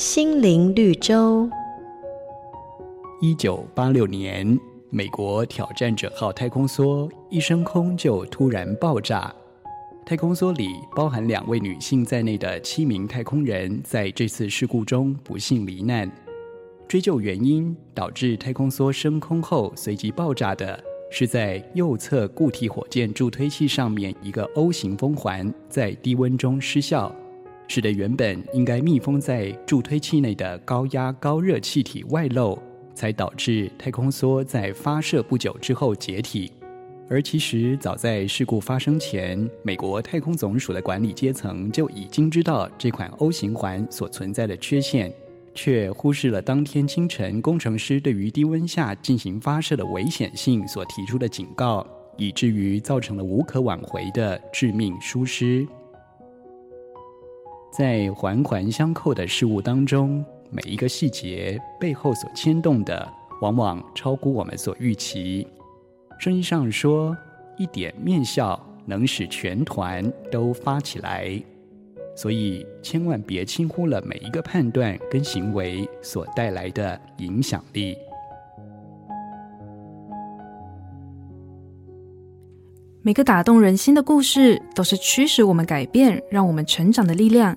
心灵绿洲。一九八六年，美国挑战者号太空梭一升空就突然爆炸，太空梭里包含两位女性在内的七名太空人在这次事故中不幸罹难。追究原因，导致太空梭升空后随即爆炸的，是在右侧固体火箭助推器上面一个 O 型风环在低温中失效，使得原本应该密封在助推器内的高压高热气体外漏，才导致太空梭在发射不久之后解体。而其实早在事故发生前，美国太空总署的管理阶层就已经知道这款 O 型环所存在的缺陷。却忽视了当天清晨工程师对于低温下进行发射的危险性所提出的警告，以至于造成了无可挽回的致命疏失。在环环相扣的事物当中，每一个细节背后所牵动的，往往超乎我们所预期。生意上说，一点面笑能使全团都发起来。所以，千万别轻忽了每一个判断跟行为所带来的影响力。每个打动人心的故事，都是驱使我们改变、让我们成长的力量。